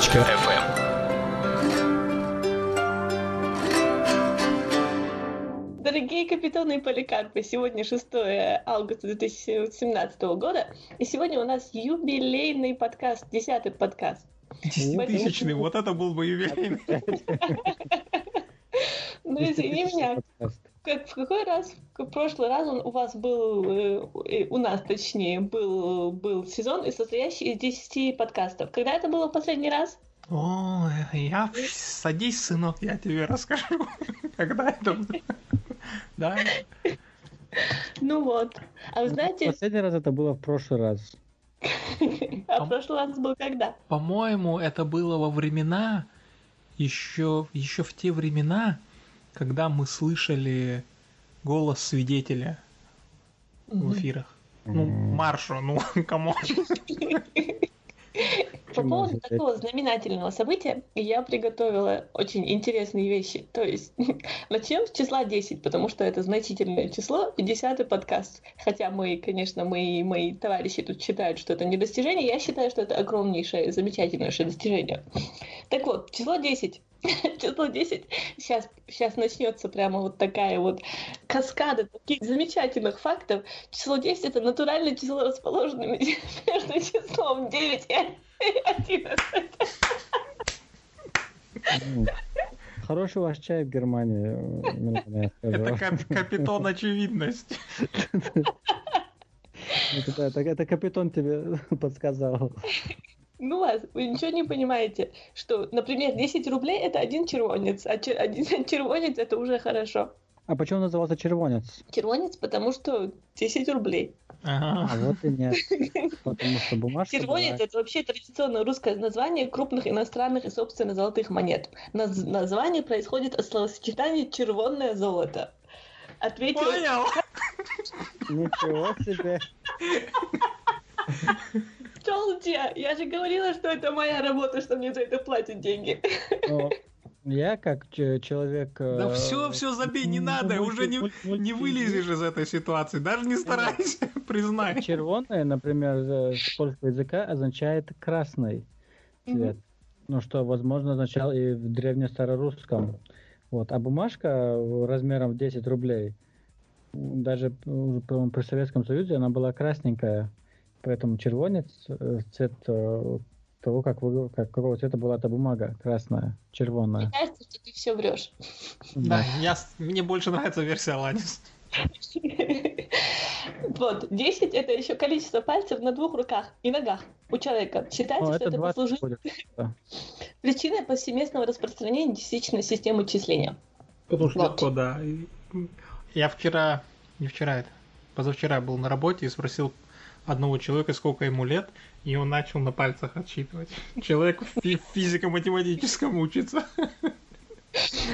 Подзапись.фм Дорогие капитаны и поликарпы, сегодня 6 августа 2017 года, и сегодня у нас юбилейный подкаст, десятый подкаст. Десятитысячный, вот это был бы юбилейный. Ну, извини меня, как, в какой раз, в прошлый раз он у вас был, э, у нас точнее, был, был сезон, состоящий из 10 подкастов. Когда это было в последний раз? О, я садись, сынок, я тебе расскажу, когда это было. Да. Ну вот. А вы знаете... Последний раз это было в прошлый раз. А в прошлый раз был когда? По-моему, это было во времена, еще, еще в те времена, когда мы слышали голос свидетеля в эфирах. Ну, Маршу, ну, кому? По поводу такого знаменательного события я приготовила очень интересные вещи. То есть начнем с числа 10, потому что это значительное число и десятый подкаст. Хотя мы, конечно, мои, мои товарищи тут считают, что это не достижение, я считаю, что это огромнейшее, замечательнейшее достижение. Так вот, число 10 число 10, сейчас, сейчас начнется прямо вот такая вот каскада таких замечательных фактов. Число 10 это натуральное число, расположенное между числом 9 и 11. Хороший ваш чай в Германии. Это кап- капитон очевидность. Это, это, это капитан тебе подсказал. Ну вас, вы ничего не понимаете, что, например, 10 рублей это один червонец, а чер- один червонец это уже хорошо. А почему назывался червонец? Червонец, потому что 10 рублей. А вот и нет. Потому что бумажка Червонец была- это вообще традиционное русское название крупных иностранных и собственно золотых монет. Наз- название происходит от словосочетания червонное золото. Ответил. Понял. Ничего себе. Челча, я же говорила, что это моя работа, что мне за это платят деньги. Ну, Я как человек... Да э, все, все забей, не надо, уже не, вылезешь из этой ситуации, даже не старайся, признай. Червоное, например, с польского языка означает красный цвет. Ну, что, возможно, означало и в древнестарорусском. Вот. А бумажка размером в 10 рублей, даже по-моему, при Советском Союзе она была красненькая. Поэтому червонец э, цвет э, того, как, вы, как какого цвета была эта бумага, красная, Мне червонная. кажется, что ты все врешь. Да, я, мне больше нравится версия Ланис. Вот, 10 это еще количество пальцев на двух руках и ногах у человека. Считается, что это это 20 послужило будет. да. причиной повсеместного распространения десятичной системы числения. Потому что легко, да. Я вчера, не вчера это, позавчера был на работе и спросил одного человека, сколько ему лет, и он начал на пальцах отсчитывать. Человек фи- физико-математическом учится.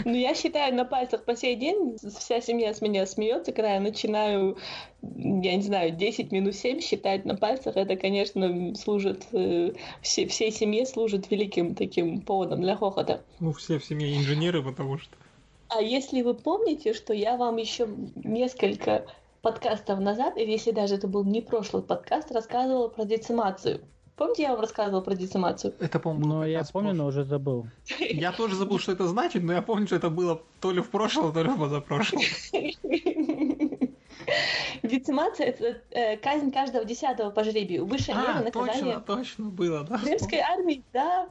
Ну, я считаю, на пальцах по сей день вся семья с меня смеется, когда я начинаю, я не знаю, 10 минус 7 считать на пальцах, это, конечно, служит, э, все, всей семье служит великим таким поводом для хохота. Ну, все в семье инженеры, потому что... А если вы помните, что я вам еще несколько подкастов назад, или если даже это был не прошлый подкаст, рассказывала про децимацию. Помните, я вам рассказывала про децимацию? Это, по-моему, Но был я подкаст помню, но прошлый. уже забыл. Я тоже забыл, что это значит, но я помню, что это было то ли в прошлом, то ли в позапрошлом. Децимация — это э, казнь каждого десятого по жребию. Высшая мера А, наказания точно, точно, было, да. римской армии, да.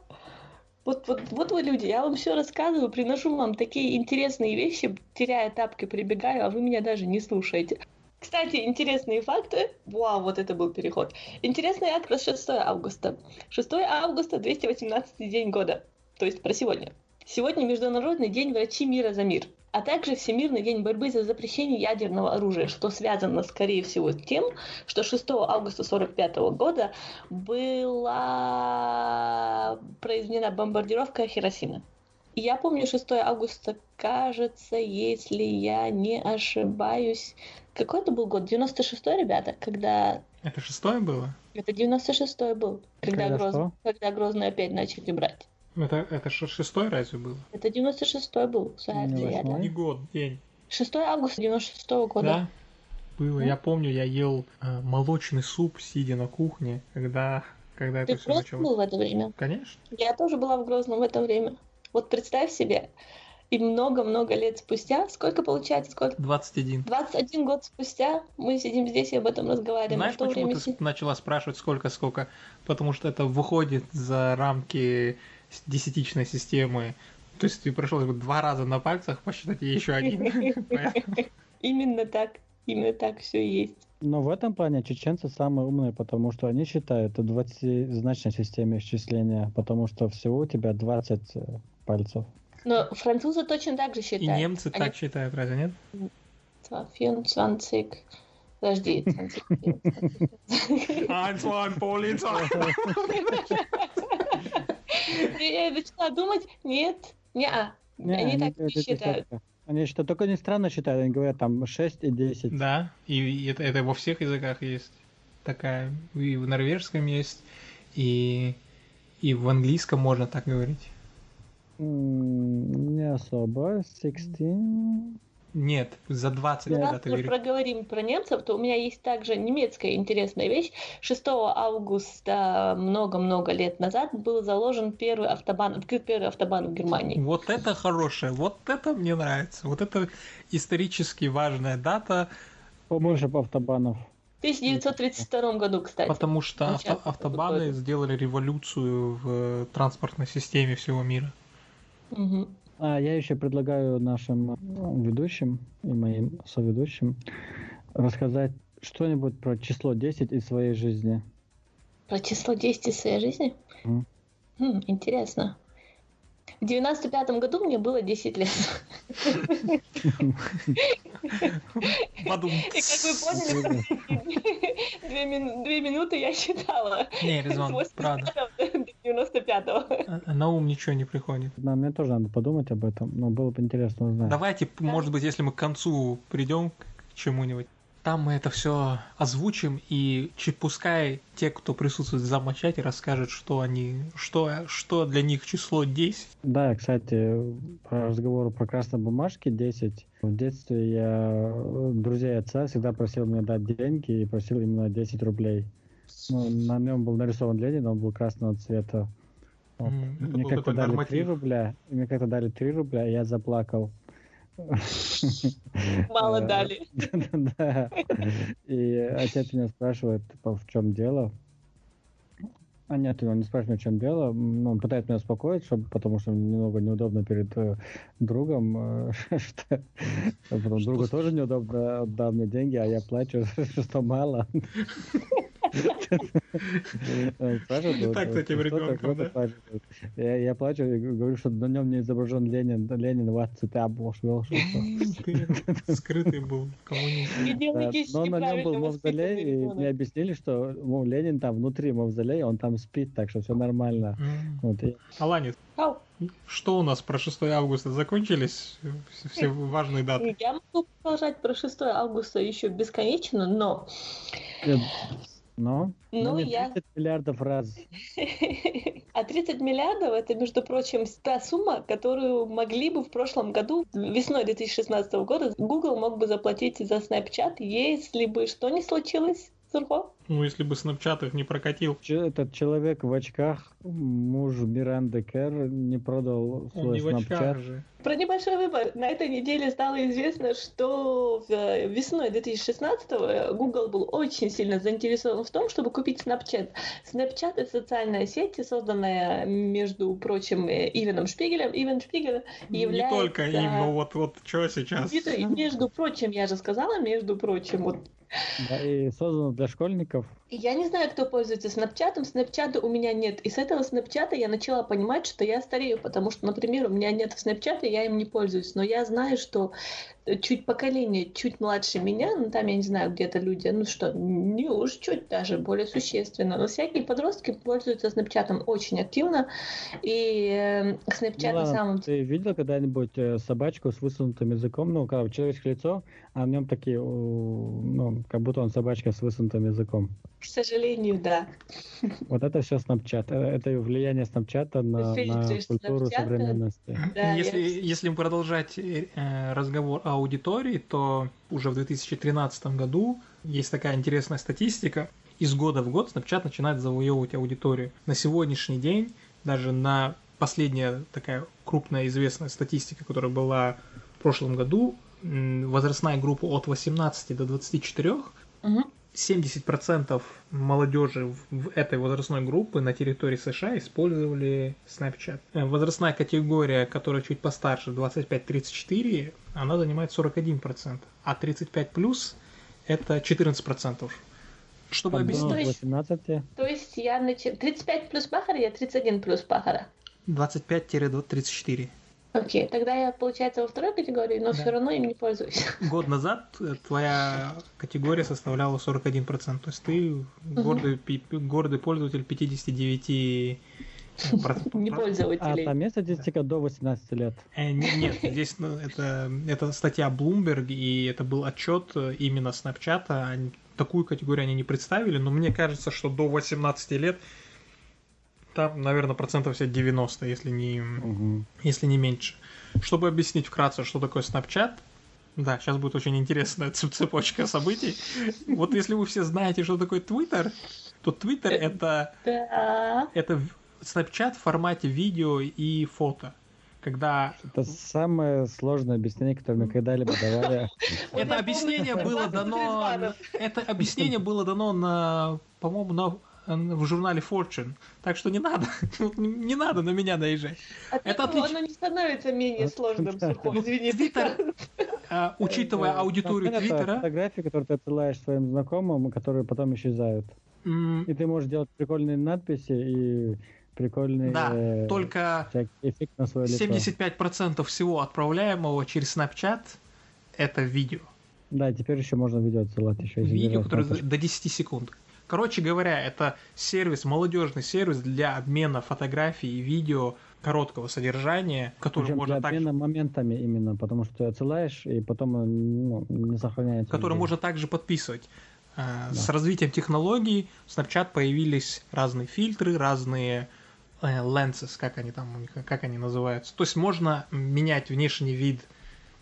Вот, вот, вот вы люди, я вам все рассказываю, приношу вам такие интересные вещи, теряя тапки, прибегаю, а вы меня даже не слушаете. Кстати, интересные факты. Вау, вот это был переход. Интересный акт про 6 августа. 6 августа, 218 день года. То есть про сегодня. Сегодня Международный день врачей мира за мир, а также Всемирный день борьбы за запрещение ядерного оружия, что связано, скорее всего, с тем, что 6 августа 1945 года была произведена бомбардировка Хиросимы. Я помню 6 августа, кажется, если я не ошибаюсь, какой это был год? 96-й, ребята, когда... Это шестое было? Это 96-й был, когда, Когда Гроз... что? когда Грозный опять начали брать. Это, это шестой разве было? Это 96-й был, Не? Не год, день. 6 августа 96 года. Да? Было. Ну. Я помню, я ел э, молочный суп, сидя на кухне, когда когда Ты это в все Грозном началось. был в это время? Конечно. Я тоже была в Грозном в это время. Вот представь себе, и много-много лет спустя, сколько получается, сколько? 21. 21 год спустя мы сидим здесь и об этом разговариваем. Знаешь, почему время... ты начала спрашивать сколько-сколько? Потому что это выходит за рамки десятичной системы. То есть ты прошел два раза на пальцах посчитать и еще один. Именно так, именно так все есть. Но в этом плане чеченцы самые умные, потому что они считают в 20-значной системе исчисления, потому что всего у тебя 20 э, пальцев. Но французы точно так же И считают. немцы Они- так считают, разве нет? 24. Подожди, 20. Антуан, полиция! Я начала думать, нет, не а. Они так не считают. Они считают, только не странно считают, они говорят там 6 и 10. Да, и это, это во всех языках есть такая. И в норвежском есть, и, и в английском можно так говорить. Не особо. 16. Нет, за 20, Ну, когда Раз ты мы говоришь. проговорим про немцев, то у меня есть также немецкая интересная вещь. 6 августа много-много лет назад был заложен первый автобан, первый автобан в Германии. Вот это хорошее, вот это мне нравится. Вот это исторически важная дата, Побольше по автобанов. В 1932 году, кстати. потому что авто- автобаны сделали революцию в транспортной системе всего мира. А я еще предлагаю нашим э, ведущим и моим соведущим рассказать что-нибудь про число 10 из своей жизни. Про число 10 из своей жизни? Мгм. Хм, интересно. В 95 году мне было 10 лет. И как вы поняли, две, мин- две минуты я считала. Не, 85 правда. до 95 А- На ум ничего не приходит. Да, мне тоже надо подумать об этом, но было бы интересно узнать. Давайте, может быть, если мы к концу придем к чему-нибудь, там мы это все озвучим, и пускай те, кто присутствует в замочате, расскажут, что они, что, что для них число 10. Да, кстати, про разговор про красной бумажке 10. В детстве я друзей отца всегда просил мне дать деньги и просил именно 10 рублей. Ну, на нем был нарисован Ленин, он был красного цвета. Вот. Мне как-то дали 3 норматив. рубля, и мне как-то дали 3 рубля, и я заплакал. Мало Э, дали. Да. И отец меня спрашивает, типа, в чем дело. А нет, он не спрашивает, в чем дело. Ну, он пытается меня успокоить, чтобы, потому что немного неудобно перед э, другом. э, что, потом другу тоже неудобно, он дал мне деньги, а я плачу, что мало. Так с вот, этим что ребенком, да? Я, плачу и говорю, что на нем не изображен Ленин. Ленин цитя что Ты скрытый был коммунист. Но на нем был мавзолей, и мне объяснили, что Ленин там внутри мавзолея, он там спит, так что все нормально. Ау. что у нас про 6 августа? Закончились все- все важные даты? Я могу продолжать про 6 августа еще бесконечно, но э, но, Ну, но не я- 30 миллиардов раз. А 30 миллиардов это, между прочим, та сумма, которую могли бы в прошлом году, весной 2016 года, Google мог бы заплатить за Snapchat, если бы что не случилось, Сурхо? Ну, если бы Snapchat их не прокатил, Этот человек в очках, муж Миранды Кэр, не продал он свой не в очках Snapchat. же. Про небольшой выбор. На этой неделе стало известно, что в- э, весной 2016 Google был очень сильно заинтересован в том, чтобы купить Snapchat. Snapchat — это социальная сеть, созданная, между прочим, э, Ивеном Шпигелем. Ивен Шпигель является... Не только им, но вот, вот что сейчас? Между, между прочим, я же сказала, между прочим, вот Да, и создано для школьников. Я не знаю, кто пользуется снапчатом. Снапчата у меня нет. И с этого снапчата я начала понимать, что я старею, потому что, например, у меня нет снапчата, я им не пользуюсь. Но я знаю, что чуть поколение, чуть младше меня, ну там, я не знаю, где-то люди, ну что, не уж чуть даже более существенно. Но всякие подростки пользуются снапчатом очень активно. И э, снапчат Ну на самом Ты видел когда-нибудь э, собачку с высунутым языком? Ну, когда человеческое лицо, а в нем такие, ну, как будто он собачка с высунутым языком. к сожалению, да. Вот это все Snapchat. Э, Это влияние Snapchat на, на культуру Snapchat, современности. Да, если, я- если продолжать э, разговор о аудитории, то уже в 2013 году есть такая интересная статистика. из года в год Snapchat начинает завоевывать аудиторию. На сегодняшний день, даже на последняя такая крупная известная статистика, которая была в прошлом году, возрастная группа от 18 до 24, угу. 70% молодежи в этой возрастной группы на территории США использовали Snapchat. Э, возрастная категория, которая чуть постарше, 25-34, она занимает 41%, а 35 плюс это 14%. Чтобы объяснить... 18. То есть я начал... 35 плюс Бахара, я 31 плюс Бахара. 25-34. Окей, тогда я, получается, во второй категории, но да. все равно им не пользуюсь. Год назад э, твоя категория составляла 41%, то есть ты гордый, гордый пользователь 59 э, не пользователей. А там есть статистика до 18 лет? Э, нет, здесь ну, это, это статья Bloomberg, и это был отчет именно Snapchat. Такую категорию они не представили, но мне кажется, что до 18 лет там, наверное, процентов все 90, если не, угу. если не меньше. Чтобы объяснить вкратце, что такое Snapchat, да, сейчас будет очень интересная цепочка событий. Вот если вы все знаете, что такое Twitter, то Twitter это, это Snapchat в формате видео и фото когда... Это самое сложное объяснение, которое мы когда-либо давали. Это объяснение было дано... Это объяснение было дано на, по-моему, на в журнале Fortune. Так что не надо, не надо на меня наезжать. От это отлич... оно не становится менее сложным, Сухов, извини. Твиттер, а, учитывая аудиторию Твиттера... фотографии, которые ты отсылаешь своим знакомым, которые потом исчезают. И ты можешь делать прикольные надписи и прикольный да, э, только эффект на свое лицо. 75% всего отправляемого через Snapchat это видео. Да, теперь еще можно видео отсылать еще. Видео, которое до 10 секунд. Короче говоря, это сервис, молодежный сервис для обмена фотографий и видео короткого содержания, который Причем можно для обмена также... моментами именно, потому что ты отсылаешь, и потом ну, не сохраняется. Который нигде. можно также подписывать. А, да. С развитием технологий в Snapchat появились разные фильтры, разные э, lenses, как они там, как они называются. То есть можно менять внешний вид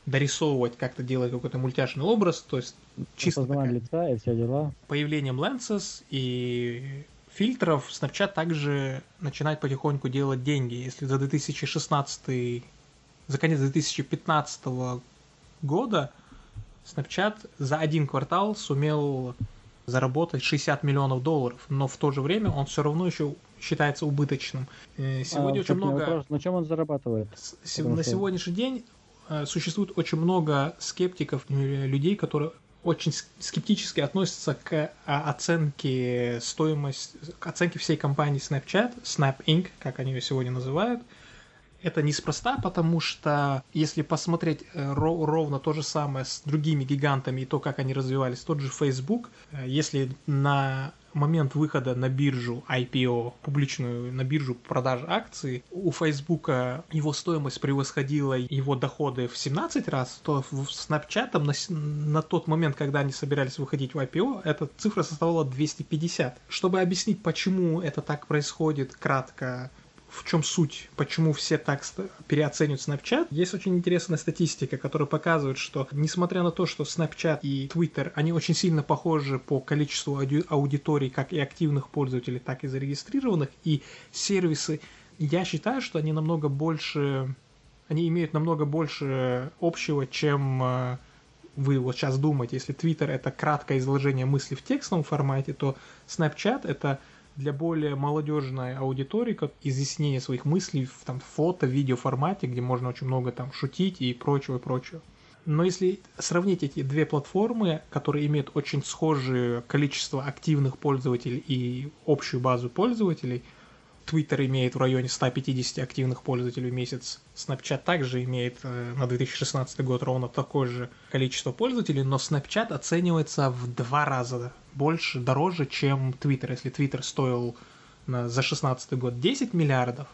дорисовывать, как-то делать какой-то мультяшный образ, то есть чисто такая... лица и все дела. Появлением lenses и фильтров Snapchat также начинает потихоньку делать деньги. Если за 2016, за конец 2015 года Snapchat за один квартал сумел заработать 60 миллионов долларов, но в то же время он все равно еще считается убыточным. Э, сегодня а, очень много... Вопрос, на чем он зарабатывает? С... на что... сегодняшний день Э, существует очень много скептиков, э, людей, которые очень скептически относятся к оценке стоимости, к оценке всей компании Snapchat, Snap Inc., как они ее сегодня называют. Это неспроста, потому что если посмотреть э, ровно то же самое с другими гигантами и то, как они развивались, тот же Facebook, если на момент выхода на биржу IPO, публичную на биржу продажи акций, у Facebook его стоимость превосходила его доходы в 17 раз, то в Snapchat на, на тот момент, когда они собирались выходить в IPO, эта цифра составляла 250. Чтобы объяснить, почему это так происходит, кратко, в чем суть, почему все так переоценивают Snapchat. Есть очень интересная статистика, которая показывает, что несмотря на то, что Snapchat и Twitter, они очень сильно похожи по количеству ауди- аудиторий, как и активных пользователей, так и зарегистрированных, и сервисы, я считаю, что они намного больше, они имеют намного больше общего, чем э, вы вот сейчас думаете. Если Twitter это краткое изложение мысли в текстовом формате, то Snapchat это для более молодежной аудитории, как изъяснение своих мыслей в там, фото, видео формате, где можно очень много там шутить и прочего, и прочего. Но если сравнить эти две платформы, которые имеют очень схожее количество активных пользователей и общую базу пользователей, Twitter имеет в районе 150 активных пользователей в месяц. Snapchat также имеет э, на 2016 год ровно такое же количество пользователей, но Snapchat оценивается в два раза больше, дороже, чем Twitter. Если Twitter стоил на, за 2016 год 10 миллиардов,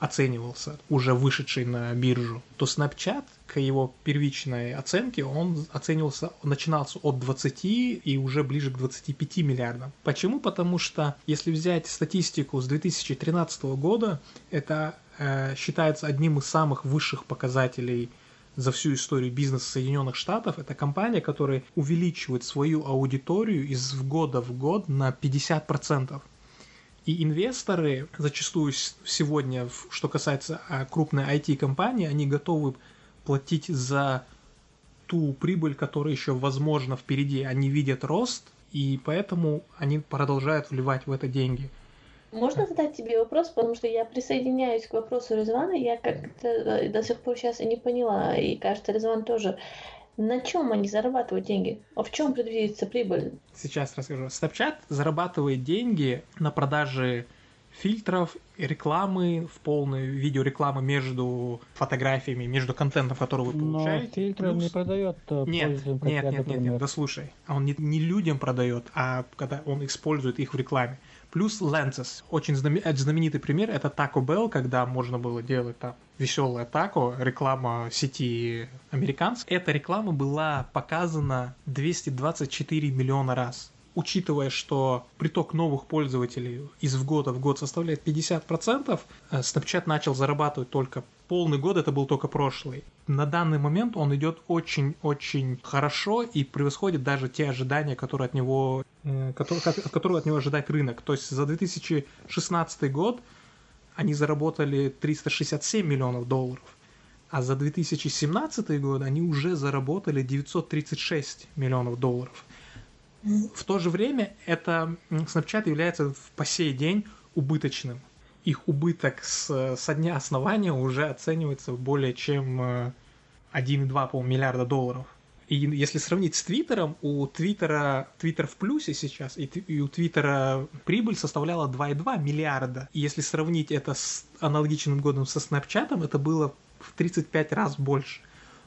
оценивался, уже вышедший на биржу, то Snapchat, к его первичной оценке, он оценивался, начинался от 20 и уже ближе к 25 миллиардам. Почему? Потому что, если взять статистику с 2013 года, это э, считается одним из самых высших показателей за всю историю бизнеса Соединенных Штатов. Это компания, которая увеличивает свою аудиторию из года в год на 50%. И инвесторы зачастую сегодня, что касается а, крупной IT-компании, они готовы платить за ту прибыль, которая еще возможна впереди. Они видят рост, и поэтому они продолжают вливать в это деньги. Можно задать тебе вопрос, потому что я присоединяюсь к вопросу Резвана, я как-то э, до сих пор сейчас и не поняла, и кажется, Резван тоже. На чем они зарабатывают деньги? А в чем предвидится прибыль? Сейчас расскажу. Snapchat зарабатывает деньги на продаже фильтров, рекламы, в полной видеорекламы между фотографиями, между контентом, который вы получаете. Но фильтры плюс... не продает э, нет, нет, нет, нет, нет, да слушай. А он не, не людям продает, а когда он использует их в рекламе. Плюс lenses. Очень знаменитый пример это Taco Bell, когда можно было делать там веселое тако, реклама сети американской. Эта реклама была показана 224 миллиона раз учитывая, что приток новых пользователей из в года в год составляет 50%, э, Snapchat начал зарабатывать только полный год, это был только прошлый. На данный момент он идет очень-очень хорошо и превосходит даже те ожидания, которые от него, э, которые, которые от него ожидает рынок. То есть за 2016 год они заработали 367 миллионов долларов, а за 2017 год они уже заработали 936 миллионов долларов. В то же время это Snapchat является по сей день убыточным. Их убыток с, со дня основания уже оценивается более чем 1,2 по миллиарда долларов. И если сравнить с Твиттером, у Твиттера Твиттер в плюсе сейчас, и, и у Твиттера прибыль составляла 2,2 миллиарда. И если сравнить это с аналогичным годом со Снапчатом, это было в 35 раз больше.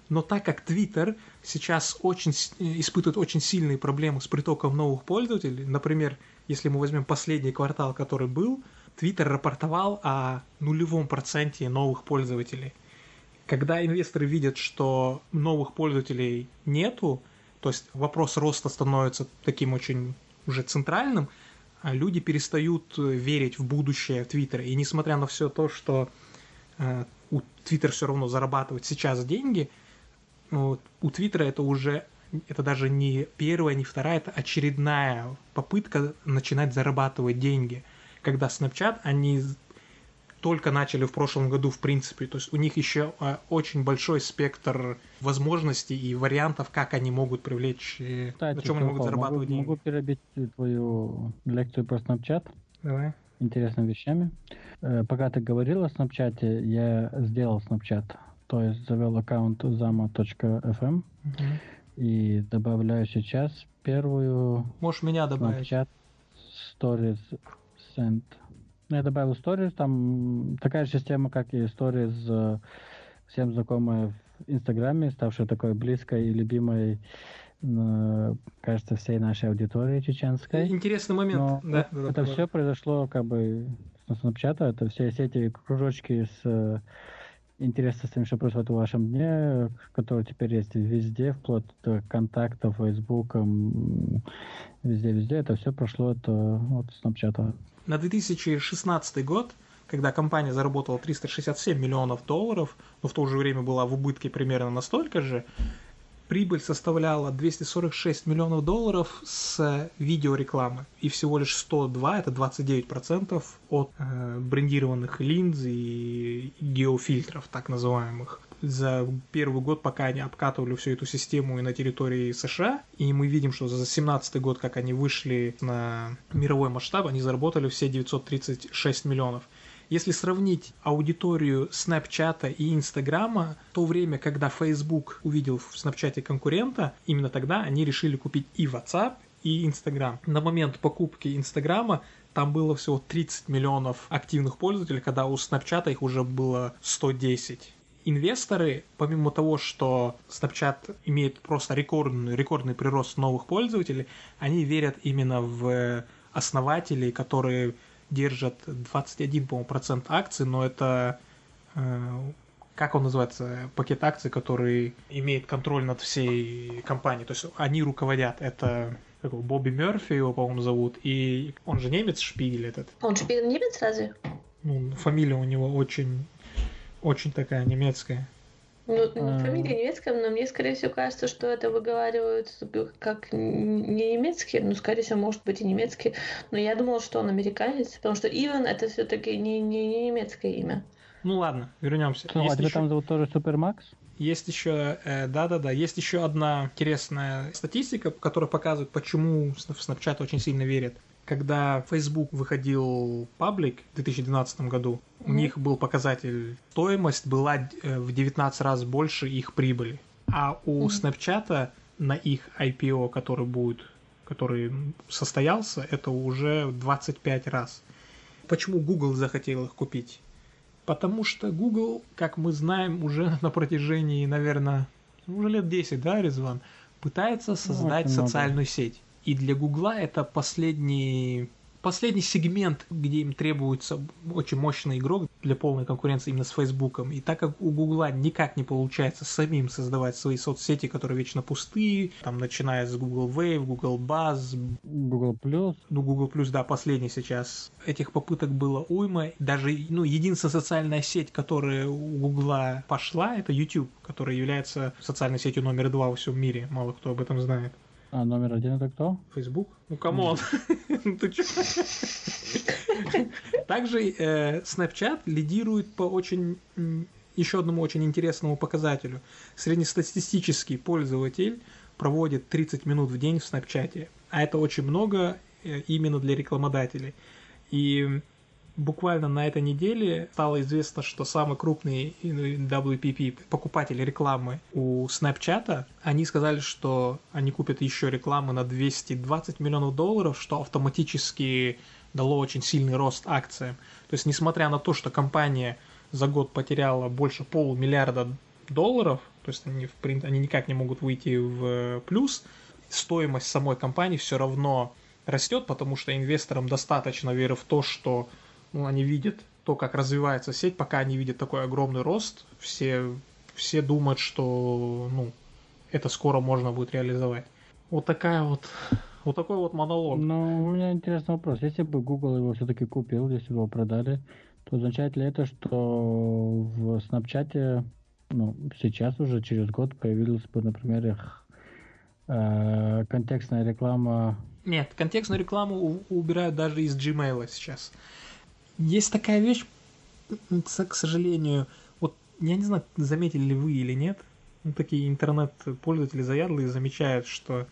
Но так как Twitter сейчас очень, испытывает очень сильные проблемы с притоком новых пользователей, например, если мы возьмем последний квартал, который был, Twitter рапортовал о нулевом проценте новых пользователей. Когда инвесторы видят, что новых пользователей нету, то есть вопрос роста становится таким очень уже центральным, а люди перестают верить в будущее Твиттера. И несмотря на все то, что э, у Твиттер все равно зарабатывает сейчас деньги – ну, у Твиттера это уже это даже не первая, не вторая, это очередная попытка начинать зарабатывать деньги. Когда Snapchat, они только начали в прошлом году, в принципе. То есть у них еще а, очень большой спектр возможностей и вариантов, как они могут привлечь, э, Кстати, на чем они могут зарабатывать могу, деньги. Могу перебить твою лекцию про Snapchat. Давай. Интересными вещами. Э, пока ты говорил о Snapchat, я сделал Snapchat то есть завел аккаунт zama.fm угу. и добавляю сейчас первую... Можешь меня добавить. Snapchat Stories Send. Ну, я добавил Stories, там такая же система, как и Stories, всем знакомая в Инстаграме, ставшая такой близкой и любимой кажется, всей нашей аудитории чеченской. Интересный момент. Но да, это, это все произошло как бы с Snapchat, это все эти кружочки с интересно с тем, что происходит в вашем дне, который теперь есть везде, вплоть до контактов, Фейсбуком, везде-везде. Это все прошло от, от Snapchat. На 2016 год, когда компания заработала 367 миллионов долларов, но в то же время была в убытке примерно настолько же, прибыль составляла 246 миллионов долларов с видеорекламы. И всего лишь 102, это 29% от э, брендированных линз и геофильтров, так называемых за первый год, пока они обкатывали всю эту систему и на территории США. И мы видим, что за 2017 год, как они вышли на мировой масштаб, они заработали все 936 миллионов. Если сравнить аудиторию Snapchat и Инстаграма, то время, когда Facebook увидел в Snapchat конкурента, именно тогда они решили купить и WhatsApp, и Instagram. На момент покупки Инстаграма там было всего 30 миллионов активных пользователей, когда у Snapchat их уже было 110 инвесторы, помимо того, что Snapchat имеет просто рекордный, рекордный прирост новых пользователей, они верят именно в основателей, которые держат 21, по-моему, процент акций, но это э, как он называется, пакет акций, который имеет контроль над всей компанией. То есть они руководят. Это как Бобби Мерфи его, по-моему, зовут. И он же немец, Шпигель этот. Он Шпигель немец разве? Ну, фамилия у него очень, очень такая немецкая. Ну, а. фамилия немецкая, но мне, скорее всего, кажется, что это выговаривают как не немецкий, ну, скорее всего, может быть и немецкий, но я думала, что он американец, потому что Иван это все-таки не, не, не немецкое имя. Ну ладно, вернемся. Что, а тебя еще... там зовут тоже Супермакс? Есть еще, э, да-да-да, есть еще одна интересная статистика, которая показывает, почему в Snapchat очень сильно верят когда Facebook выходил паблик в 2012 году, mm-hmm. у них был показатель стоимость была э, в 19 раз больше их прибыли. А у mm-hmm. Snapchat на их IPO, который будет, который состоялся, это уже 25 раз. Почему Google захотел их купить? Потому что Google, как мы знаем, уже на протяжении, наверное, уже лет 10, да, Резван, пытается ну, создать ну, социальную много. сеть. И для Гугла это последний последний сегмент, где им требуется очень мощный игрок для полной конкуренции именно с Фейсбуком. И так как у Гугла никак не получается самим создавать свои соцсети, которые вечно пустые, там начиная с Google Wave, Google Buzz, Google Plus. Ну, Google Plus, да, последний сейчас. Этих попыток было уйма. Даже, ну, единственная социальная сеть, которая у Гугла пошла, это YouTube, которая является социальной сетью номер два во всем мире. Мало кто об этом знает. А номер один это кто? Facebook? Ну, come on. Ты? Также э, Snapchat лидирует по очень еще одному очень интересному показателю. Среднестатистический пользователь проводит 30 минут в день в Snapchat. А это очень много э, именно для рекламодателей. И буквально на этой неделе стало известно, что самый крупный WPP покупатель рекламы у Snapchat, они сказали, что они купят еще рекламы на 220 миллионов долларов, что автоматически дало очень сильный рост акциям. То есть, несмотря на то, что компания за год потеряла больше полумиллиарда долларов, то есть они, в, они никак не могут выйти в плюс, стоимость самой компании все равно растет, потому что инвесторам достаточно веры в то, что ну, они видят то, как развивается сеть, пока они видят такой огромный рост, все, все думают, что ну, это скоро можно будет реализовать. Вот такая вот вот такой вот монолог. Ну, у меня интересный вопрос. Если бы Google его все-таки купил, если бы его продали, то означает ли это, что в Snapchat, ну, сейчас уже через год появилась бы, например, их э, контекстная реклама? Нет, контекстную рекламу убирают даже из Gmail сейчас. Есть такая вещь, к сожалению, вот я не знаю, заметили ли вы или нет, ну, такие интернет-пользователи заядлые замечают, что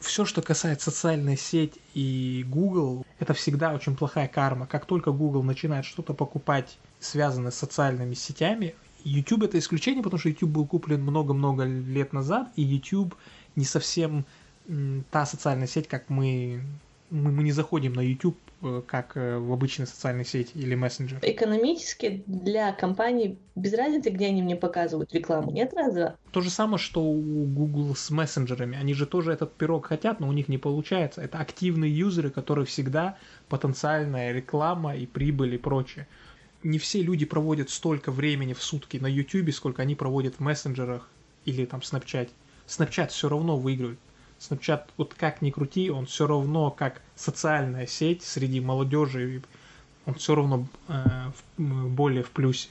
все, что касается социальной сети и Google, это всегда очень плохая карма. Как только Google начинает что-то покупать, связанное с социальными сетями, YouTube это исключение, потому что YouTube был куплен много-много лет назад, и YouTube не совсем та социальная сеть, как мы, мы, мы не заходим на YouTube как э, в обычной социальной сети или мессенджер. Экономически для компаний без разницы, где они мне показывают рекламу, нет разве? То же самое, что у Google с мессенджерами. Они же тоже этот пирог хотят, но у них не получается. Это активные юзеры, которые всегда потенциальная реклама и прибыль и прочее. Не все люди проводят столько времени в сутки на YouTube, сколько они проводят в мессенджерах или там Snapchat. Snapchat все равно выигрывает. Snapchat, вот как ни крути, он все равно как социальная сеть среди молодежи, он все равно э, более в плюсе.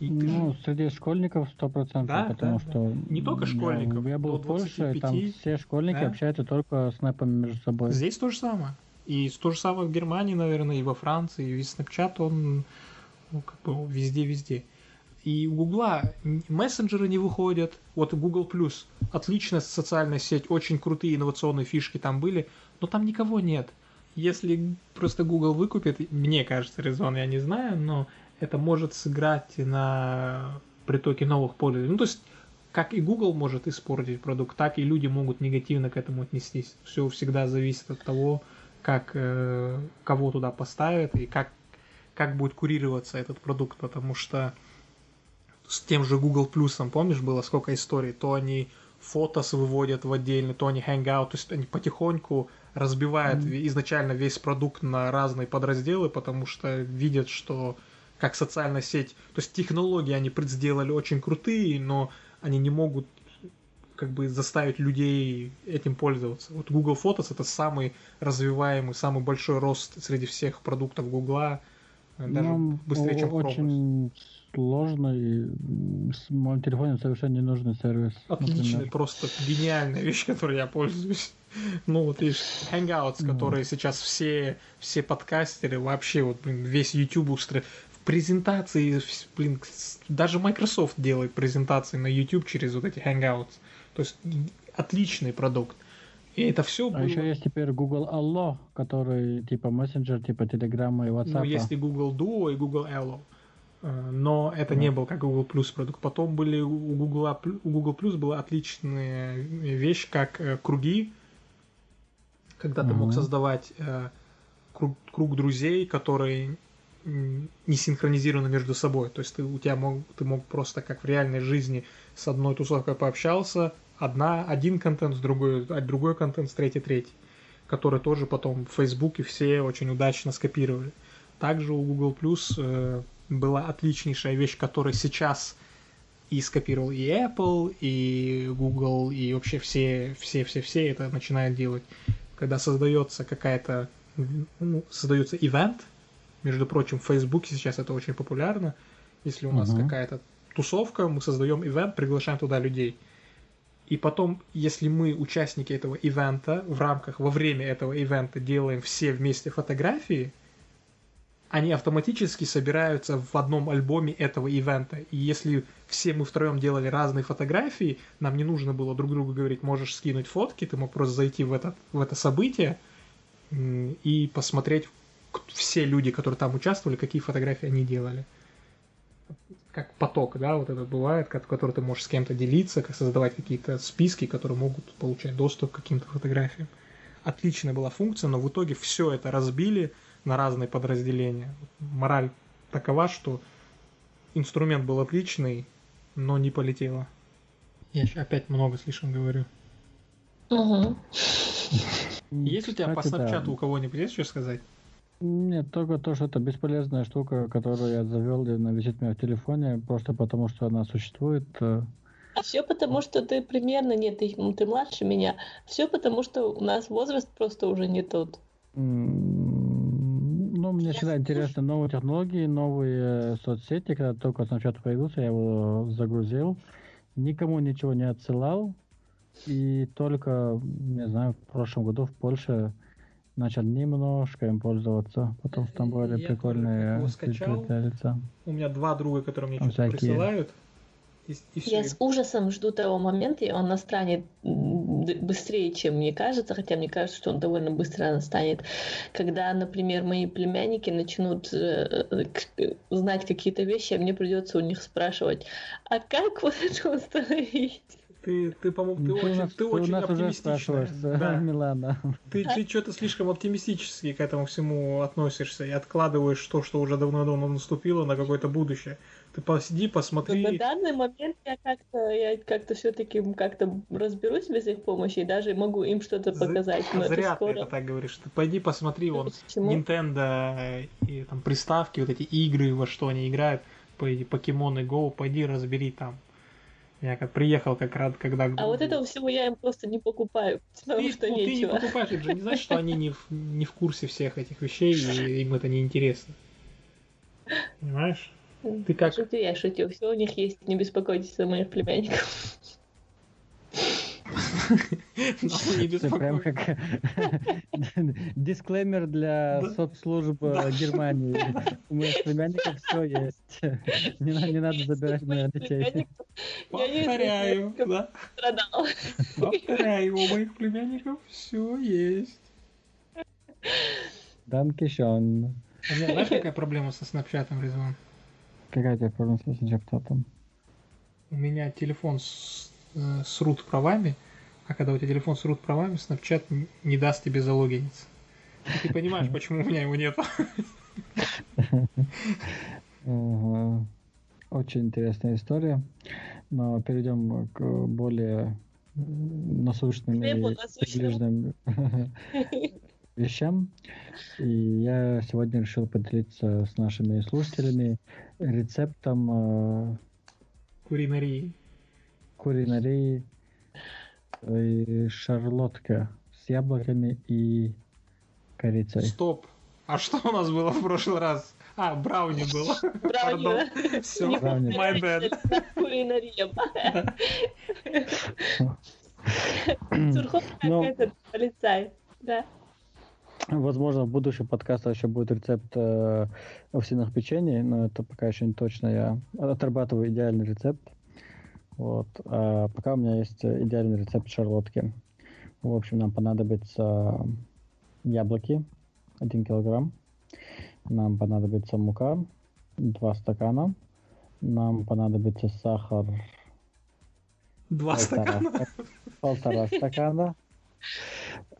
И ну, среди школьников сто процентов, да, потому да, что... Не только школьников. Я, я был в Польше, и там все школьники да? общаются только с снэпами между собой. Здесь то же самое. И то же самое в Германии, наверное, и во Франции. И Snapchat, он ну, как бы везде-везде. И у Гугла мессенджеры не выходят. Вот Google Plus отличная социальная сеть, очень крутые инновационные фишки там были, но там никого нет. Если просто Google выкупит, мне кажется, резон я не знаю, но это может сыграть на притоке новых пользователей. Ну, то есть, как и Google может испортить продукт, так и люди могут негативно к этому отнестись. Все всегда зависит от того, как э, кого туда поставят и как, как будет курироваться этот продукт, потому что с тем же Google Плюсом, помнишь, было сколько историй, то они фотос выводят в отдельный, то они Hangout, то есть они потихоньку разбивают mm-hmm. изначально весь продукт на разные подразделы, потому что видят, что как социальная сеть, то есть технологии они сделали очень крутые, но они не могут как бы заставить людей этим пользоваться. Вот Google Photos это самый развиваемый, самый большой рост среди всех продуктов Google, даже ну, быстрее, чем Chrome. Очень сложный, с моим телефоном совершенно ненужный сервис. Отличный, например. просто гениальная вещь, которой я пользуюсь. Ну, вот видишь, Hangouts, mm. которые сейчас все, все подкастеры, вообще вот, блин, весь YouTube устроен. В презентации, блин, даже Microsoft делает презентации на YouTube через вот эти Hangouts. То есть отличный продукт. И это все а было... Еще есть теперь Google Allo, который типа мессенджер, типа Telegram и WhatsApp. Ну, есть и Google Duo, и Google Allo. Э, но это да. не был как Google Plus продукт. Потом были у Google, у Google Plus была отличная вещь, как э, круги, когда ты мог создавать э, круг, круг друзей, которые не синхронизированы между собой. То есть ты, у тебя мог, ты мог просто как в реальной жизни с одной тусовкой пообщался, одна, один контент с другой, а другой контент с третий, третий, который тоже потом в Фейсбуке все очень удачно скопировали. Также у Google Plus была отличнейшая вещь, которая сейчас и скопировал и Apple, и Google, и вообще все, все, все, все это начинают делать. Когда создается какая-то, ну, создается ивент, между прочим, в Фейсбуке сейчас это очень популярно. Если у нас uh-huh. какая-то тусовка, мы создаем ивент, приглашаем туда людей. И потом, если мы, участники этого ивента, в рамках, во время этого ивента делаем все вместе фотографии, они автоматически собираются в одном альбоме этого ивента. И если все мы втроем делали разные фотографии, нам не нужно было друг другу говорить, можешь скинуть фотки, ты мог просто зайти в это, в это событие и посмотреть все люди, которые там участвовали, какие фотографии они делали как поток, да, вот это бывает, который ты можешь с кем-то делиться, как создавать какие-то списки, которые могут получать доступ к каким-то фотографиям. Отличная была функция, но в итоге все это разбили на разные подразделения. Мораль такова, что инструмент был отличный, но не полетело. Я опять много слишком говорю. Угу. Есть у тебя Кстати, по снапчату да. у кого-нибудь есть что сказать? Нет, только то, что это бесполезная штука, которую я завел, и она висит у меня в телефоне, просто потому что она существует. Э. А все потому, что ты примерно, нет, ты, ты младше меня. Все потому, что у нас возраст просто уже не тот. Ну, мне всегда интересны новые технологии, новые соцсети. Когда только Snapchat появился, я его загрузил. Никому ничего не отсылал. И только, не знаю, в прошлом году в Польше начал немножко им пользоваться, потому что там были я прикольные скачал. лица. У меня два друга, которые мне что-то присылают. И, и я с ужасом жду того момента, и он настанет быстрее, чем мне кажется, хотя мне кажется, что он довольно быстро настанет, когда, например, мои племянники начнут э, э, знать какие-то вещи, а мне придется у них спрашивать, а как вот это установить? Ты, ты, по-моему, ты, ты очень, ты, ты очень оптимистичная. Да. Милана. Ты, ты что-то слишком оптимистически к этому всему относишься и откладываешь то, что уже давно-давно наступило на какое-то будущее. Ты посиди, посмотри. На данный момент я как-то я как-то все-таки как-то разберусь без их помощи и даже могу им что-то показать. Но Зря это скоро... ты это так говоришь. Ты пойди посмотри, вон Почему? Nintendo и там приставки, вот эти игры, во что они играют, пойди, покемоны Go, пойди разбери там. Я как приехал как рад, когда... А вот этого всего я им просто не покупаю, потому ты, что ну, нечего. Ты не покупаешь, это же не значит, что они не в, не в курсе всех этих вещей, и им это не интересно. Понимаешь? Ты как... Шутю, я шутю. Все у них есть, не беспокойтесь за моих племянников. Это прям как дисклеймер для соцслужб Германии. У моих племянников все есть. Не надо забирать моих детей. Повторяю, да? Повторяю, у моих племянников все есть. Данкишон. Знаешь, какая проблема со снапчатом, Резван? Какая проблема с снапчатом? У меня телефон с, э, с рут правами, а когда у тебя телефон с root правами, Snapchat не даст тебе залогиниться. И ты понимаешь, почему у меня его нет. Очень интересная история. Но перейдем к более насущным и приближенным вещам. И я сегодня решил поделиться с нашими слушателями рецептом кулинарии. Кулинарии и шарлотка с яблоками и корицей. Стоп. А что у нас было в прошлый раз? А, брауни было. Брауни? Все, my bad. Кулинария. Сурхов Ну. этот полицай. Да. Возможно, в будущем подкаста еще будет рецепт э, овсяных печений, но это пока еще не точно. Я отрабатываю идеальный рецепт. Вот. А пока у меня есть идеальный рецепт шарлотки. В общем, нам понадобится яблоки 1 килограмм. Нам понадобится мука 2 стакана. Нам понадобится сахар Два стакана. стак- полтора стакана.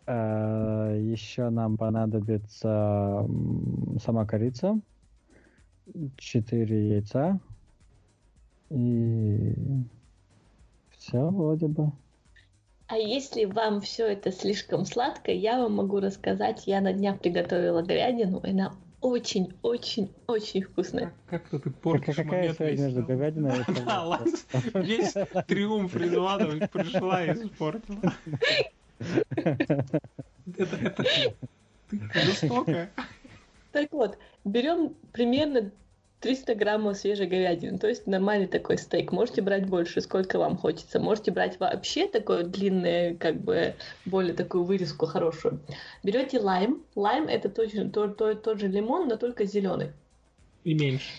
Э, Еще нам понадобится сама корица, 4 яйца и все вроде бы. А если вам все это слишком сладко, я вам могу рассказать. Я на днях приготовила говядину, и она очень-очень-очень вкусная. Как- Как-то ты Как- портишь какая момент связь весь. между говядиной и. Весь триумф Резванова пришла и испортила. Это, это. Так вот, берем примерно 300 граммов свежей говядины, то есть нормальный такой стейк. Можете брать больше, сколько вам хочется. Можете брать вообще такое длинное, как бы более такую вырезку хорошую. Берете лайм. Лайм это точно тот, тот, тот же лимон, но только зеленый И меньше.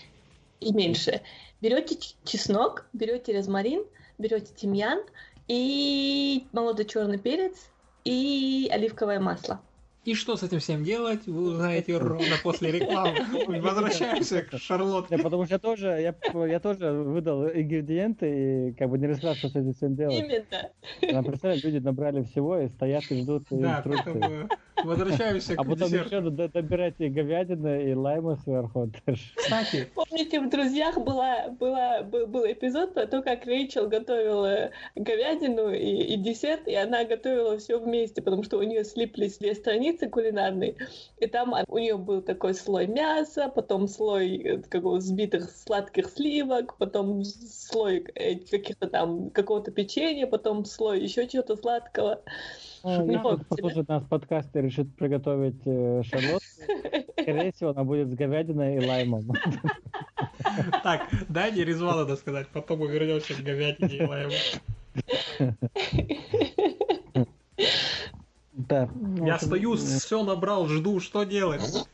и меньше. Берете чеснок, берете розмарин, берете тимьян и молодой черный перец и оливковое масло. И что с этим всем делать, вы узнаете ровно после рекламы. Возвращаемся к Да, Шарлотке. потому что я тоже, я, я тоже выдал ингредиенты и как бы не рассказал, что с этим всем делать. Именно. Нам представляешь, люди набрали всего и стоят и ждут Да, инструкции. поэтому возвращаемся А к потом десерту. еще д- добирайте говядины и лайма сверху. Кстати, Помните, в «Друзьях» была, была, был, был эпизод про то, как Рэйчел готовила говядину и, и десерт, и она готовила все вместе, потому что у нее слиплись две страницы кулинарные, и там у нее был такой слой мяса, потом слой э, какого взбитых сладких сливок, потом слой э, каких-то там какого-то печенья, потом слой еще чего-то сладкого. Если послушает нас в подкасте и решит приготовить э, шарлотку, скорее всего, она будет с говядиной и лаймом. так, дай мне Резвана досказать, потом мы вернемся к говядине и лайму. Да. Я стою, все набрал, жду, что делать.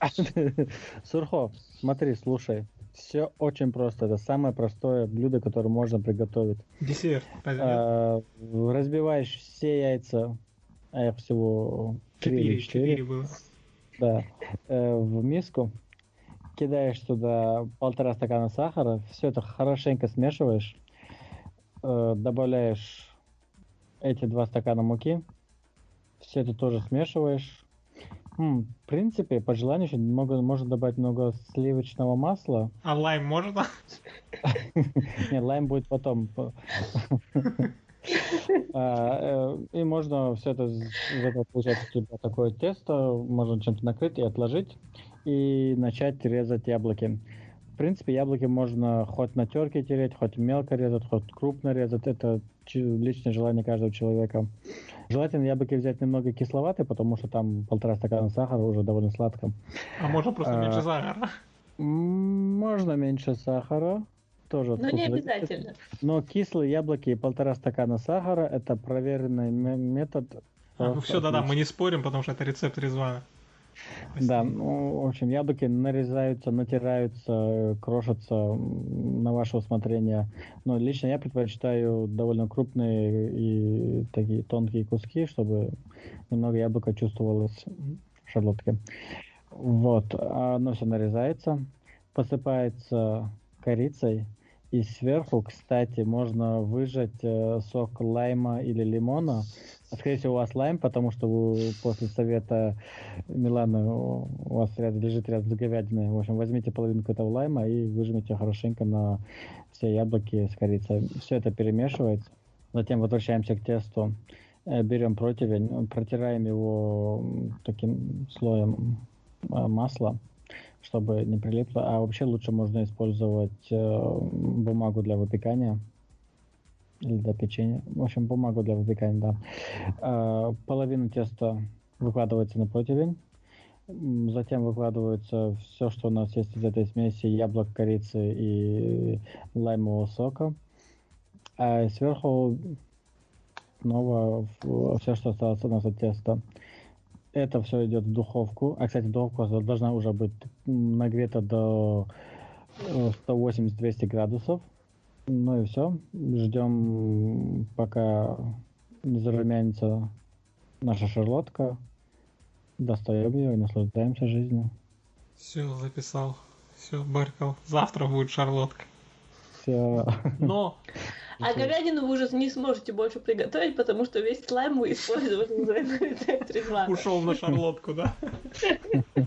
Сурхов, смотри, слушай. Все очень просто. Это самое простое блюдо, которое можно приготовить. Десерт. А, разбиваешь все яйца, а я всего три или Четыре, четыре, четыре было. да, э, в миску, кидаешь туда полтора стакана сахара, все это хорошенько смешиваешь, э, добавляешь эти два стакана муки, все это тоже смешиваешь. М, в принципе, по желанию еще немного, можно добавить много сливочного масла. А лайм можно? Нет, лайм будет потом. А, э, И можно все это, получается у тебя такое тесто, можно чем-то накрыть и отложить, и начать резать яблоки. В принципе, яблоки можно хоть на терке тереть, хоть мелко резать, хоть крупно резать. Это личное желание каждого человека. Желательно яблоки взять немного кисловатые, потому что там полтора стакана сахара уже довольно сладко. А можно просто А, меньше сахара? Можно меньше сахара. Тоже Но не обязательно. Но кислые яблоки и полтора стакана сахара – это проверенный ме- метод. А, ну все, да-да, мы не спорим, потому что это рецепт Резвана. Да, ну, в общем, яблоки нарезаются, натираются, э, крошатся на ваше усмотрение. Но лично я предпочитаю довольно крупные и такие тонкие куски, чтобы немного яблока чувствовалось в шарлотке. Вот, оно все нарезается, посыпается корицей, и сверху, кстати, можно выжать э, сок лайма или лимона. Скорее всего, у вас лайм, потому что вы после совета Милана у вас рядом, лежит рядом с говядиной. В общем, возьмите половинку этого лайма и выжмите хорошенько на все яблоки с корицей. Все это перемешивается. Затем возвращаемся к тесту. Э, Берем противень, протираем его таким слоем масла, чтобы не прилипло. А вообще лучше можно использовать э, бумагу для выпекания или для печенья. В общем, бумагу для выпекания, да. А, Половину теста выкладывается на противень. Затем выкладывается все, что у нас есть из этой смеси, яблок, корицы и лаймового сока. А сверху снова все, что осталось у нас от теста. Это все идет в духовку. А, кстати, духовка должна уже быть нагрета до 180-200 э, градусов. Ну и все. Ждем, пока не зарумянится наша шарлотка. Достаем ее и наслаждаемся жизнью. Все, записал. Все, Баркал. Завтра будет шарлотка. Все. Но а говядину вы уже не сможете больше приготовить, потому что весь слайм вы использовали за этот рецепт. Ушел на шарлотку, да?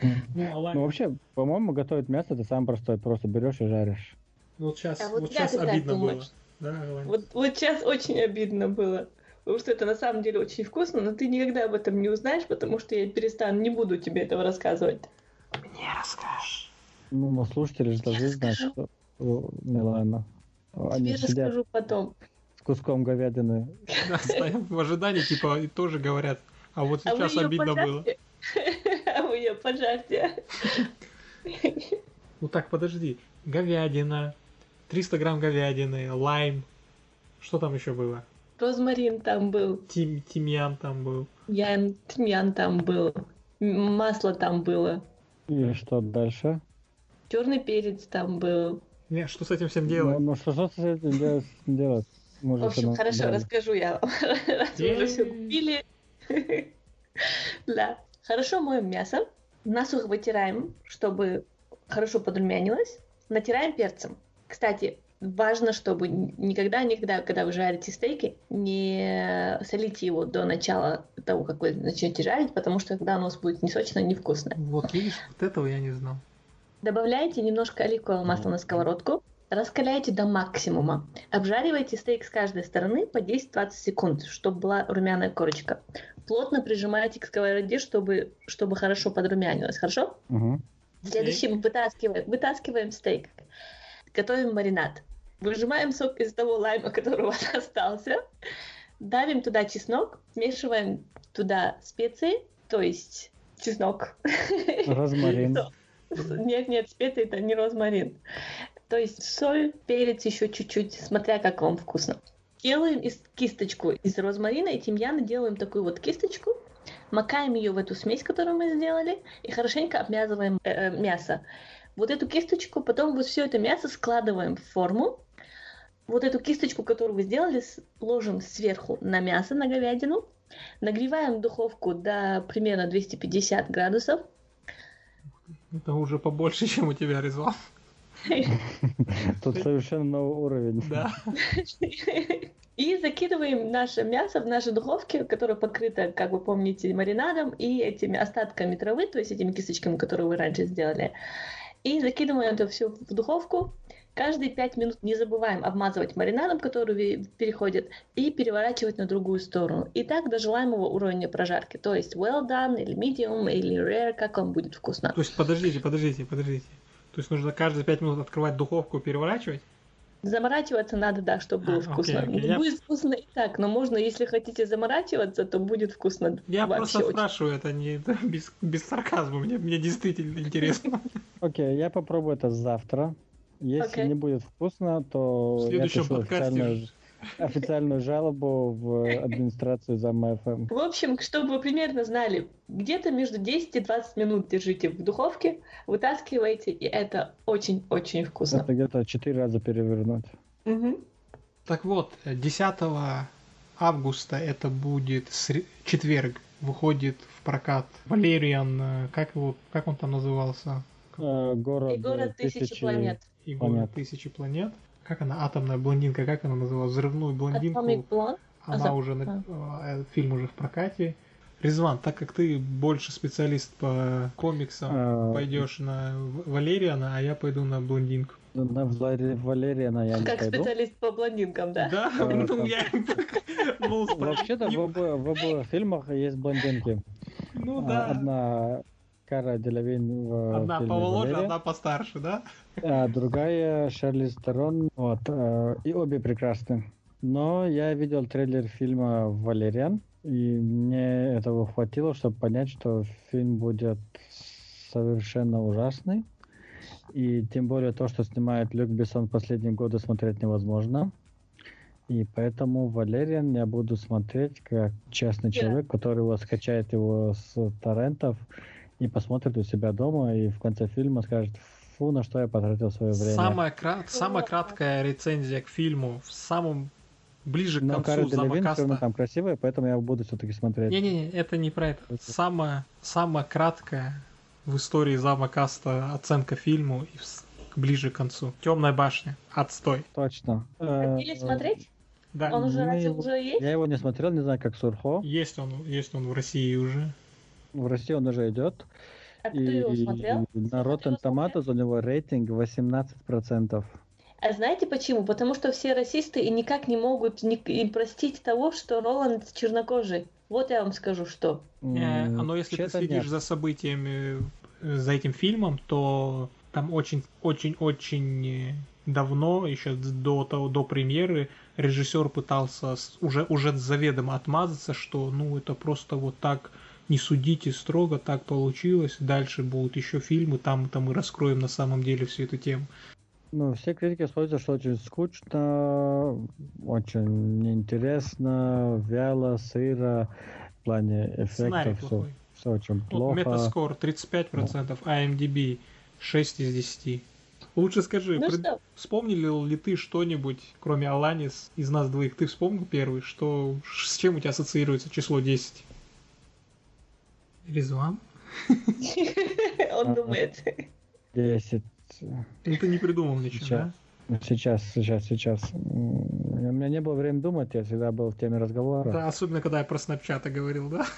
Ну, а вообще, по-моему, готовить мясо это самое простое. Просто берешь и жаришь. Ну, вот сейчас, а вот, вот сейчас обидно было. Да, вот, вот сейчас очень обидно было. Потому что это на самом деле очень вкусно, но ты никогда об этом не узнаешь, потому что я перестану, не буду тебе этого рассказывать. Мне расскажешь. Ну, но слушатели же должны знать, что Милана. Они Тебе расскажу потом. С куском говядины. В ожидании, типа, и тоже говорят. А вот а сейчас а обидно было. А вы ее пожарьте. Ну так, подожди. Говядина, 300 грамм говядины, лайм. Что там еще было? Розмарин там был. Тим, тимьян там был. Я, тимьян там был. Масло там было. И что дальше? Черный перец там был. Не, что с этим всем делать? Ну, ну что, что с этим делать? Может, в общем, хорошо, да. расскажу я. Раз вы уже все купили. Да. Хорошо моем мясо. Насухо вытираем, чтобы хорошо подрумянилось. Натираем перцем. Кстати, важно, чтобы никогда, никогда, когда вы жарите стейки, не солите его до начала того, как вы начнете жарить, потому что тогда оно будет не сочно, не вкусно. Вот видишь, вот этого я не знал. Добавляйте немножко оливкового масла на сковородку, раскаляйте до максимума. Обжаривайте стейк с каждой стороны по 10-20 секунд, чтобы была румяная корочка. Плотно прижимайте к сковороде, чтобы, чтобы хорошо подрумянилось. Хорошо? Угу. Следующим вытаскиваем, вытаскиваем стейк. Готовим маринад. Выжимаем сок из того лайма, который у вас остался. Давим туда чеснок, смешиваем туда специи, то есть чеснок. Розмарин. Нет, нет, специи это не розмарин. То есть соль, перец еще чуть-чуть, смотря как вам вкусно. Делаем из кисточку из розмарина и тимьяна, делаем такую вот кисточку, макаем ее в эту смесь, которую мы сделали, и хорошенько обмязываем э, э, мясо. Вот эту кисточку, потом вот все это мясо складываем в форму. Вот эту кисточку, которую вы сделали, ложим сверху на мясо, на говядину. Нагреваем духовку до примерно 250 градусов. Это уже побольше, чем у тебя, Резван. Тут совершенно новый уровень. Да. И закидываем наше мясо в наши духовки, которая покрыта, как вы помните, маринадом и этими остатками травы, то есть этими кисточками, которые вы раньше сделали. И закидываем это все в духовку Каждые 5 минут не забываем обмазывать маринадом, который переходит, и переворачивать на другую сторону. И так до желаемого уровня прожарки. То есть well done, или medium, или rare, как вам будет вкусно. То есть подождите, подождите, подождите. То есть нужно каждые 5 минут открывать духовку и переворачивать? Заморачиваться надо, да, чтобы было а, вкусно. Окей, окей. Будет я... вкусно и так, но можно, если хотите заморачиваться, то будет вкусно. Я просто очень. спрашиваю, это не это без, без сарказма, мне, мне действительно интересно. Окей, я попробую это завтра. Если okay. не будет вкусно, то в следующем я подкасте официальную, официальную жалобу в администрацию за МФМ. В общем, чтобы вы примерно знали, где-то между 10 и 20 минут держите в духовке, вытаскиваете, и это очень-очень вкусно. Это где-то 4 раза перевернуть. Угу. Так вот, 10 августа это будет сред... четверг, выходит в прокат Валериан, э, как его, как он там назывался? Э, город, и город тысячи, тысячи планет и город тысячи планет. Как она, атомная блондинка, как она называлась? Взрывную блондинку. Она а, уже, на, а. фильм уже в прокате. Резван, так как ты больше специалист по комиксам, а... пойдешь на Валериана, а я пойду на блондинку. На Валериана я не Как пойду. специалист по блондинкам, да? Да, ну я... Вообще-то в обоих фильмах есть блондинки. Ну да. Одна Кара Делавин в Одна помоложе, одна постарше, да? А другая Шарли Стерон. Вот. Э, и обе прекрасны. Но я видел трейлер фильма «Валериан», И мне этого хватило, чтобы понять, что фильм будет совершенно ужасный. И тем более то, что снимает Люк Бессон последние годы, смотреть невозможно. И поэтому Валериан я буду смотреть как честный yeah. человек, который его скачает его с торрентов и посмотрит у себя дома, и в конце фильма скажет, фу, на что я потратил свое время. Самая, крат... Самая краткая рецензия к фильму в самом ближе к Но концу замокаста. там красивая, поэтому я буду все-таки смотреть. Не-не-не, это не про это. Самая, самая краткая в истории замокаста оценка фильму и ближе к концу. Темная башня. Отстой. Точно. Хотели смотреть? Да. Он уже, Мы... уже есть? Я его не смотрел, не знаю, как Сурхо. Есть он, есть он в России уже. В России он уже идет. А и, его смотрел? На Rotten Tomatoes у него рейтинг 18%. А знаете почему? Потому что все расисты и никак не могут не, и простить того, что Роланд чернокожий. Вот я вам скажу, что. Э, но если ты следишь нет. за событиями, э, за этим фильмом, то там очень-очень-очень давно, еще до, того, до премьеры, режиссер пытался уже, уже заведомо отмазаться, что ну это просто вот так не судите строго, так получилось, дальше будут еще фильмы, там, там мы раскроем на самом деле всю эту тему. Ну, все критики сходятся, что очень скучно, очень неинтересно, вяло, сыро, в плане эффектов все, все очень плохо. Метаскор 35%, IMDb 6 из 10. Лучше скажи, ну, пред... вспомнили ли ты что-нибудь, кроме Аланис, из нас двоих? Ты вспомнил первый? Что... С чем у тебя ассоциируется число 10? Резван? Он думает. 10. Ну ты не придумал ничего, сейчас. да? Сейчас, сейчас, сейчас. У меня не было времени думать, я всегда был в теме разговора. Да, особенно когда я про снапчата говорил, да?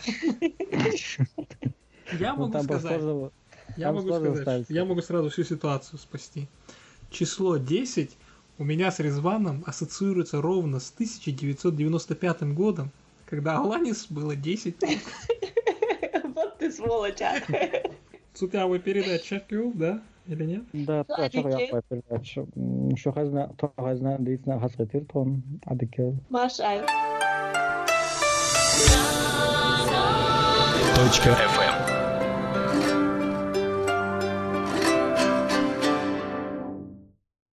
Я ну, могу сказать. Я могу сказать, я могу сразу всю ситуацию спасти. Число 10 у меня с Резваном ассоциируется ровно с 1995 годом, когда Аланис было 10 Вот ты сволочь, а. Цукавый передача клюв, да? Или нет? Да, çok yapma передача. Şu hazna, to hazna дейсна hasretir ton adike. Маш, ай. Точка.